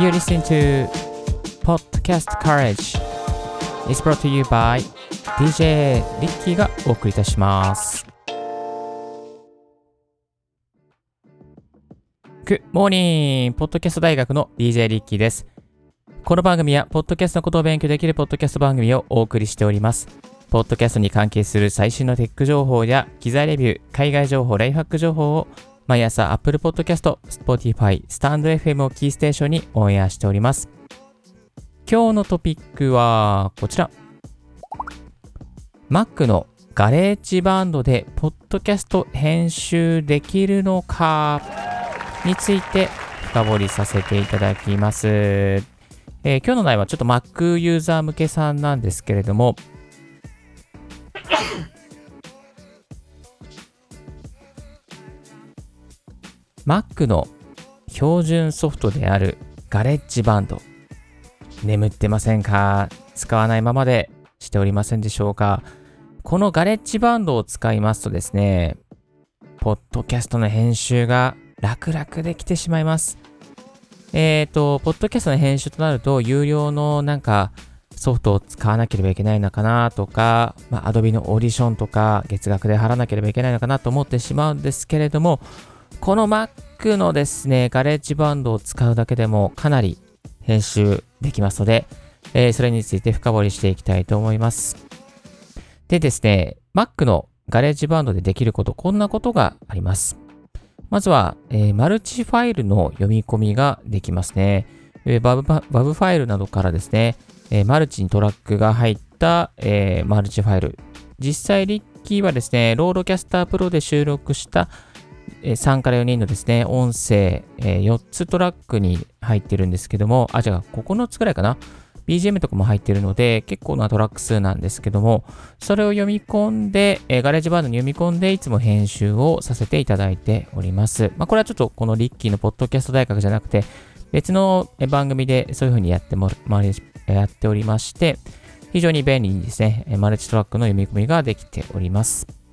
You listen to Podcast Courage. is brought to you by DJ リッキーがお送りいたします。Good morning! ポッドキャスト大学の DJ リッキーです。この番組は、ポッドキャストのことを勉強できるポッドキャスト番組をお送りしております。ポッドキャストに関係する最新のテック情報や機材レビュー、海外情報、ライフハック情報を毎朝 Apple Podcast、Spotify、StandFM をキーステーションにオンエアしております。今日のトピックはこちら。Mac の GarageBand でポッドキャスト編集できるのか？について深掘りさせていただきます。えー今日の内容はちょっと Mac ユーザー向けさんなんですけれども、Mac の標準ソフトであるガレッジバンド眠ってませんか？使わないままでしておりませんでしょうか？このガレッジバンドを使いますとですねポッドキャストの編集が楽々できてしまいます。えっ、とポッドキャストの編集となると有料のなんかソフトを使わなければいけないのかなとか、まあ、Adobe のオーディションとか月額で払わなければいけないのかなと思ってしまうんですけれどもこの Mac のですね、ガレッジバンドを使うだけでもかなり編集できますので、えーそれについて深掘りしていきたいと思います。でですね、Mac のガレッジバンドでできること、こんなことがあります。まずは、えーマルチファイルの読み込みができますね。えー WAV ファ WAV ファイルなどからですね、えーマルチにトラックが入った、えーマルチファイル。実際、リッキーはですね、 RODECaster Pro で収録した3から4人のですね、音声、え4つトラックに入ってるんですけども、あ、じゃあ9つくらいかな？BGM とかも入ってるので、結構なトラック数なんですけども、それを読み込んで、えー GarageBand に読み込んで、いつも編集をさせていただいております。まあ、これはちょっとこのリッキーのポッドキャスト大学じゃなくて、別の番組でそういう風にやってもまやっておりまして、非常に便利にですね、マルチトラックの読み込みができております。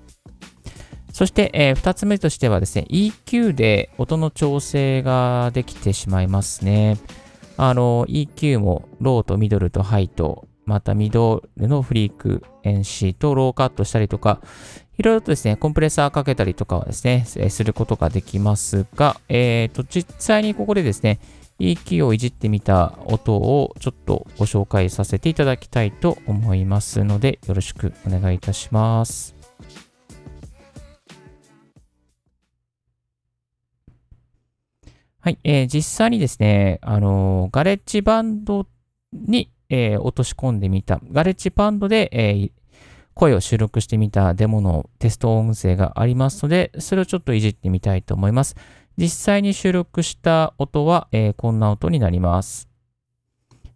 そして、え2つ目としてはですね、EQ で音の調整ができてしまいますね。あの、EQ もローとミドルとハイと、またミドルのフリーク、NC とローカットしたりとか、いろいろとですね、コンプレッサーかけたりとかはですね、えすることができますが、えーと、実際にここでですね、EQ をいじってみた音をちょっとご紹介させていただきたいと思いますので、よろしくお願いいたします。はい、えー実際にですね、あのーガレッジバンドに、えー落とし込んでみた、ガレッジバンドで、えー声を収録してみたデモのテスト音声がありますので、それをちょっといじってみたいと思います。実際に収録した音は、えーこんな音になります。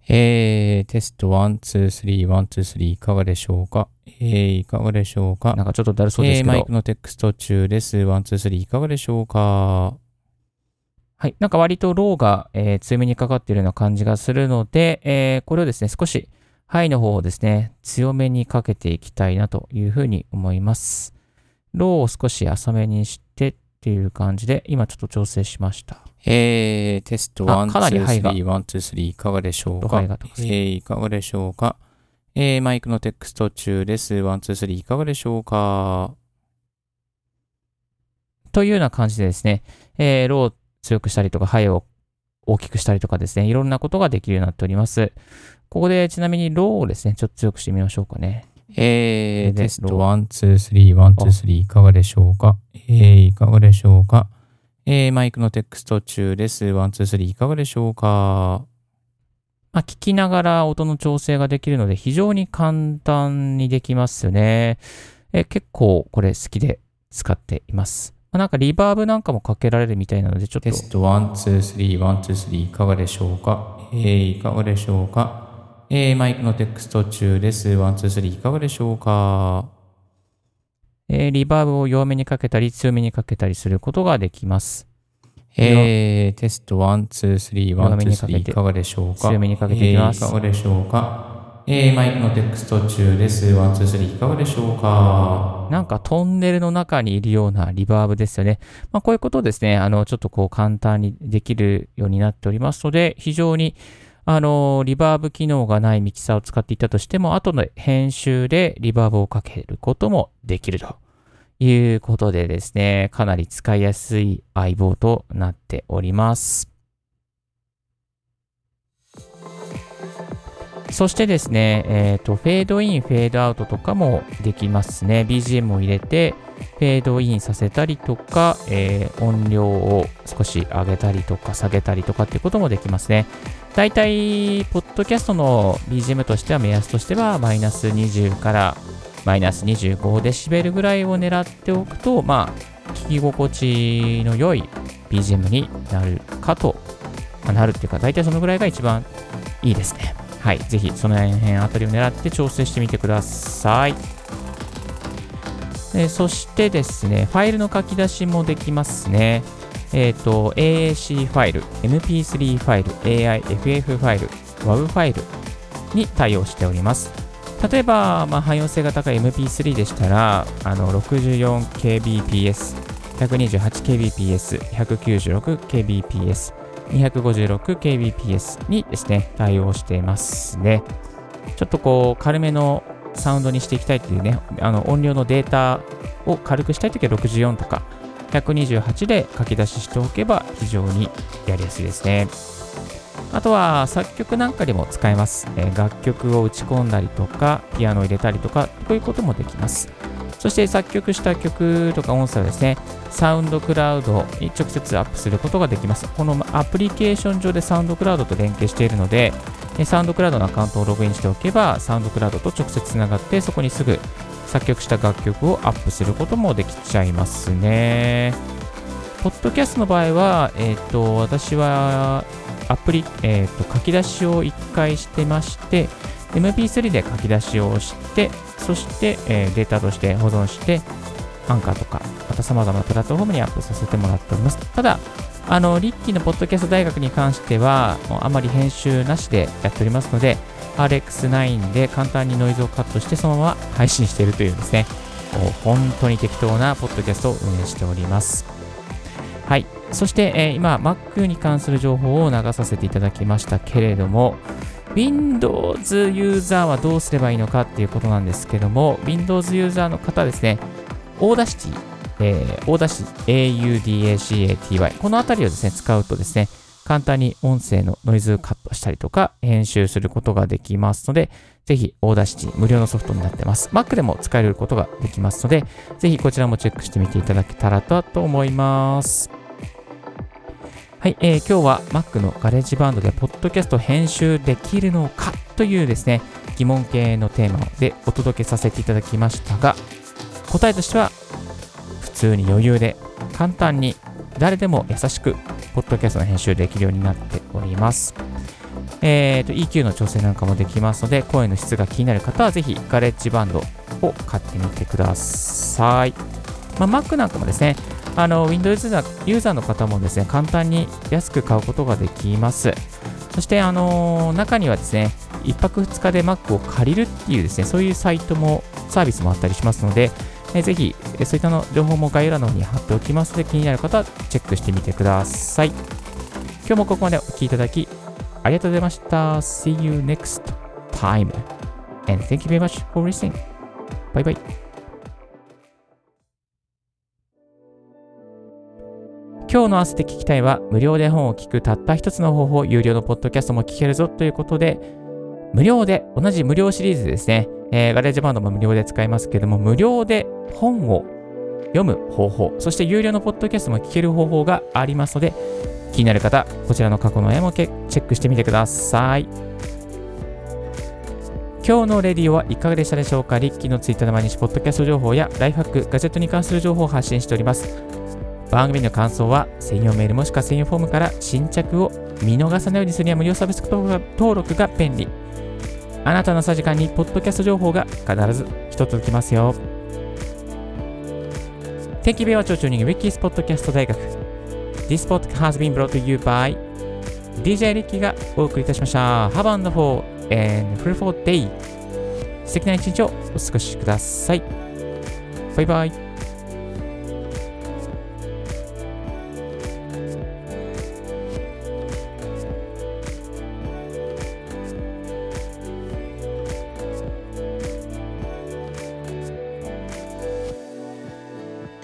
えー、テスト1、2、3、1、2、3いかがでしょうか？えー、いかがでしょうか？なんかちょっとだるそうですけど、えーマイクのテスト中です。 One, two, three いかがでしょうか？はい。なんか割とローが、えー強めにかかっているような感じがするので、えーこれをですね、少しハイの方をですね、強めにかけていきたいなというふうに思います。ローを少し浅めにしてっていう感じで、今ちょっと調整しました。えー、テスト1、あかなり2、ハイが3、1、2、3いかがでしょうロかハイが高いえー、いかがでしょうか？えー、マイクのテスト中です。 one、two、three いかがでしょうか？というような感じでですね、えーローを強くしたりとか、ハイを大きくしたりとかですね、いろんなことができるようになっております。ここでちなみにローをですね、ちょっと強くしてみましょうかね。えー、でテストロ1、2、3、1、2、3いかがでしょうか？えー、いかがでしょうか？えー、マイクのテスト中です。 one、two、three いかがでしょうか？まあ、聞きながら音の調整ができるので非常に簡単にできますよね。え結構これ好きで使っています。まあなんかリバーブなんかもかけられるみたいなのでちょっと。テスト1、2、3、1、2、3いかがでしょうか？えー、いかがでしょうか？えー、マイクのテスト中です。1、2、3いかがでしょうか？えーリバーブを弱めにかけたり強めにかけたりすることができます。えー、テスト1、2、3、1、弱め2、にかけて。3いかがでしょうか？強めにかけていきます。えーいかがでしょうか？えー、マイクのテクスト中です。1、2、3いかがでしょうか？なんかトンネルの中にいるようなリバーブですよね。まあ、こういうことをですね、あの、ちょっとこう簡単にできるようになっておりますので、非常にあの、リバーブ機能がないミキサーを使っていたとしても、後の編集でリバーブをかけることもできるということでですね、かなり使いやすい相棒となっております。そしてですね、えっ、ー、と、フェードイン、フェードアウトとかもできますね。BGM を入れて、フェードインさせたりとか、えー、音量を少し上げたりとか下げたりとかっていうこともできますね。大体、ポッドキャストの BGM としては目安としてはマイナス20からマイナス25デシベルぐらいを狙っておくと、まあ、聞き心地の良い BGM になるかと、まあ、なるっていうか、大体そのぐらいが一番いいですね。はい。ぜひ、その辺あたりを狙って調整してみてください。えそしてですね、ファイルの書き出しもできますね。えっ、ー、と、AAC ファイル、MP3 ファイル、AIFF ファイル、WAV ファイルに対応しております。例えば、まあ、汎用性が高い MP3 でしたら、64kbps、128kbps、196kbps、256kbps にですね、対応していますね。ちょっとこう、軽めのサウンドにしていきたいっていうね、あの音量のデータを軽くしたいときは64とか128で書き出ししておけば非常にやりやすいですね。あとは作曲なんかでも使えます。え楽曲を打ち込んだりとか、ピアノを入れたりとか、こういうこともできます。そして作曲した曲とか音声はですね、サウンドクラウドに直接アップすることができます。このアプリケーション上でサウンドクラウドと連携しているので、サウンドクラウドのアカウントをログインしておけば、サウンドクラウドと直接つながって、そこにすぐ作曲した楽曲をアップすることもできちゃいますね。ポッドキャストの場合は、えっ、と、私はアプリ、えっ、と、書き出しを1回してまして、MP3 で書き出しをして、そして、え、データとして保存して、アンカーとか、また様々なプラットフォームにアップさせてもらっております。ただ、あの、リッキーのポッドキャスト大学に関しては、あまり編集なしでやっておりますので、RX9 で簡単にノイズをカットしてそのまま配信しているというですね、本当に適当なポッドキャストを運営しております。はい。そして、えー、今、Mac に関する情報を流させていただきましたけれども、Windows ユーザーはどうすればいいのかっていうことなんですけども、Windows ユーザーの方ですね、 Audacity えー、 Audacity AUDACITY。このあたりをですね、使うとですね、簡単に音声のノイズカットしたりとか、編集することができますので、ぜひ、 Audacity 無料のソフトになってます。Mac でも使えることができますので、ぜひこちらもチェックしてみていただけたらと思います。はい、えー、今日は Mac のガレージバンドでポッドキャスト編集できるのかというですね、疑問系のテーマでお届けさせていただきましたが、答えとしては普通に余裕で簡単に誰でも優しくポッドキャストの編集できるようになっております。えーと、EQ の調整なんかもできますので、声の質が気になる方はぜひガレッジバンドを買ってみてください。まあ、Mac なんかもですね、あの Windows ユーザーの方もですね、簡単に安く買うことができます。そして、あの、中にはですね、1泊2日で Mac を借りるっていうですね、そういうサイトも、サービスもあったりしますので、えー、ぜひ、そういったの情報も概要欄の方に貼っておきますので、気になる方はチェックしてみてください。今日もここまでお聴きいただき、ありがとうございました。See you next time. And thank you very much for listening. Bye bye. 今日の合わせて聞きたいは、無料で本を聞くたった一つの方法、有料のポッドキャストも聞けるぞということで、無料で、同じ無料シリーズですね、えー、ガレージバンドも無料で使えますけれども、無料で本を読む方法、そして有料のポッドキャストも聞ける方法がありますので、気になる方、こちらの過去の絵もチェックしてみてください。今日のレディオはいかがでしたでしょうか？リッキーのツイッターの毎日ポッドキャスト情報やライフハック、ガジェットに関する情報を発信しております。番組の感想は専用メールもしくは専用フォームから新着を見逃さないようにするには無料サービス登録が便利。あなたのさ時間にポッドキャスト情報が必ず一つきますよ。天気米は超中人ウィッキースポッドキャスト大学。This podcast has been brought to you by DJ リッキーがお送りいたしました。Have a wonderful and fruitful day. 素敵な一日をお過ごしください。バイバイ。